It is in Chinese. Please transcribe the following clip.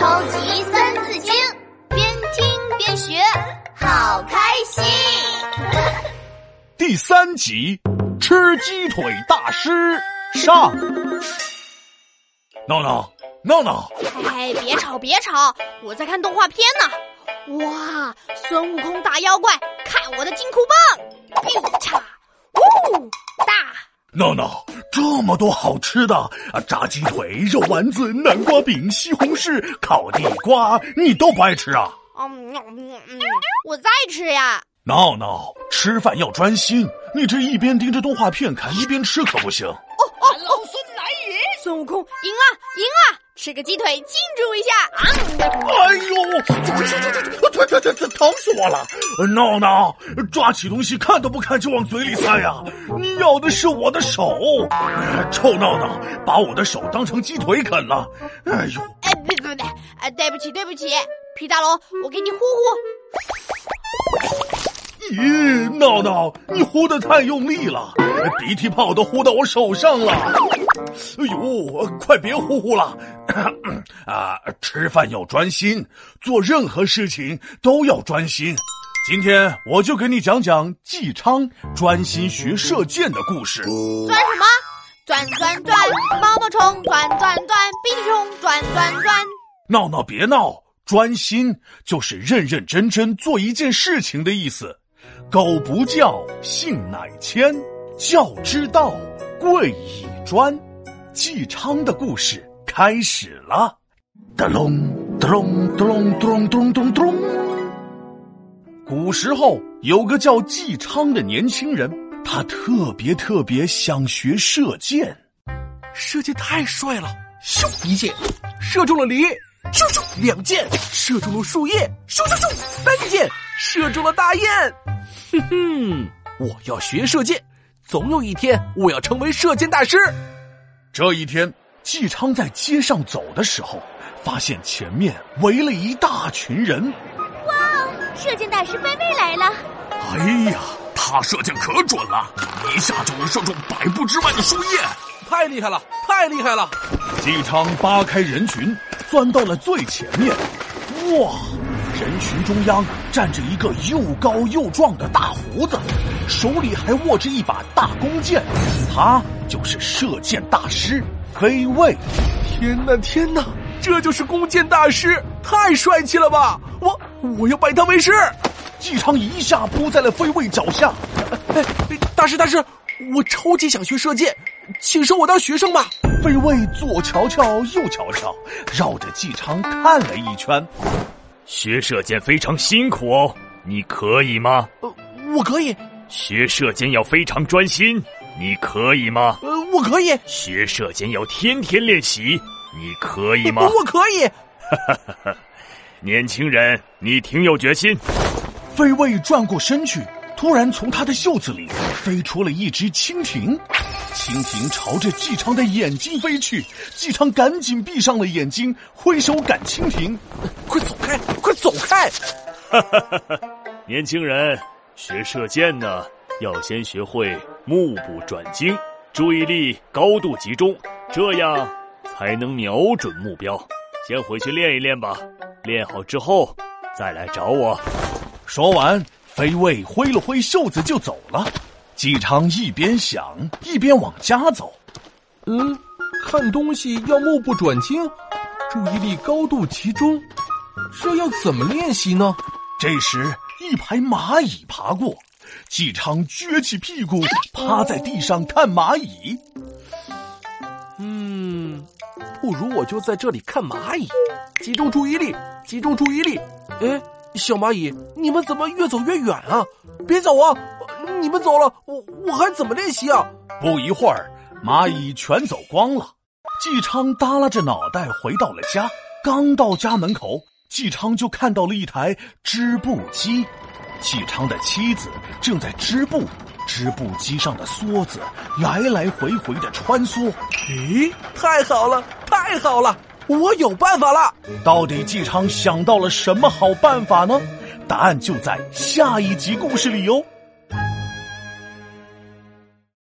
超级三字经，边听边学，好开心。第三集，吃鸡腿大师上。闹闹，闹闹，哎，别吵别吵，我在看动画片呢。哇，孙悟空打妖怪，看我的金箍棒！一叉，呜，大。闹闹，这么多好吃的啊！炸鸡腿、肉丸子、南瓜饼、西红柿、烤地瓜，你都不爱吃啊？嗯嗯嗯，我在吃呀。闹闹，吃饭要专心，你这一边盯着动画片看，一边吃可不行。哦哦，老孙来也！孙悟空赢了，赢了！吃个鸡腿庆祝一下啊！哎呦，这这这这这，疼疼疼疼，疼死我了！闹闹，抓起东西看都不看就往嘴里塞呀！你要的是我的手，臭闹闹，把我的手当成鸡腿啃了！哎呦！哎，不不不，哎，对不起对不起，皮大龙，我给你呼呼。咦，闹闹，你呼的太用力了，鼻涕泡都呼到我手上了。哎呦，快别呼呼了！啊，吃饭要专心，做任何事情都要专心。今天我就给你讲讲纪昌专心学射箭的故事。钻什么？钻钻钻，毛毛虫钻钻钻，鼻涕虫钻钻钻。闹闹别闹，专心就是认认真真做一件事情的意思。狗不教，性乃迁；教之道，贵以专。纪昌的故事开始了。咚咚咚咚咚咚咚。古时候有个叫纪昌的年轻人，他特别特别想学射箭。射箭太帅了！咻一箭，射中了梨；咻咻两箭，射中了树叶；咻咻咻三箭，射中了大雁。哼哼，我要学射箭，总有一天我要成为射箭大师。这一天，纪昌在街上走的时候，发现前面围了一大群人。哇哦，射箭大师飞飞来了！哎呀，他射箭可准了，一下就能射中百步之外的树叶，太厉害了，太厉害了！纪昌扒开人群，钻到了最前面。哇！人群中央站着一个又高又壮的大胡子，手里还握着一把大弓箭，他就是射箭大师飞卫。天哪，天哪，这就是弓箭大师，太帅气了吧！我我要拜他为师。纪昌一下扑在了飞卫脚下。哎，大师大师，我超级想学射箭，请收我当学生吧。飞卫左瞧瞧右瞧瞧，绕着纪昌看了一圈。学射箭非常辛苦哦，你可以吗？呃，我可以。学射箭要非常专心，你可以吗？呃，我可以。学射箭要天天练习，你可以吗？我可以。哈哈哈哈年轻人，你挺有决心。飞卫转过身去，突然从他的袖子里飞出了一只蜻蜓。蜻蜓朝着纪昌的眼睛飞去，纪昌赶紧闭上了眼睛，挥手赶蜻蜓：“快走开，快走开！”哈哈哈哈年轻人，学射箭呢，要先学会目不转睛，注意力高度集中，这样才能瞄准目标。先回去练一练吧，练好之后再来找我。说完，飞卫挥了挥袖子就走了。姬昌一边想一边往家走。嗯，看东西要目不转睛，注意力高度集中，这要怎么练习呢？这时，一排蚂蚁爬过，纪昌撅起屁股趴在地上看蚂蚁。嗯，不如我就在这里看蚂蚁，集中注意力，集中注意力。哎，小蚂蚁，你们怎么越走越远啊？别走啊！你们走了，我我还怎么练习啊？不一会儿，蚂蚁全走光了。纪昌耷拉着脑袋回到了家。刚到家门口，纪昌就看到了一台织布机。纪昌的妻子正在织布，织布机上的梭子来来回回的穿梭。咦，太好了，太好了，我有办法了！到底纪昌想到了什么好办法呢？答案就在下一集故事里哟。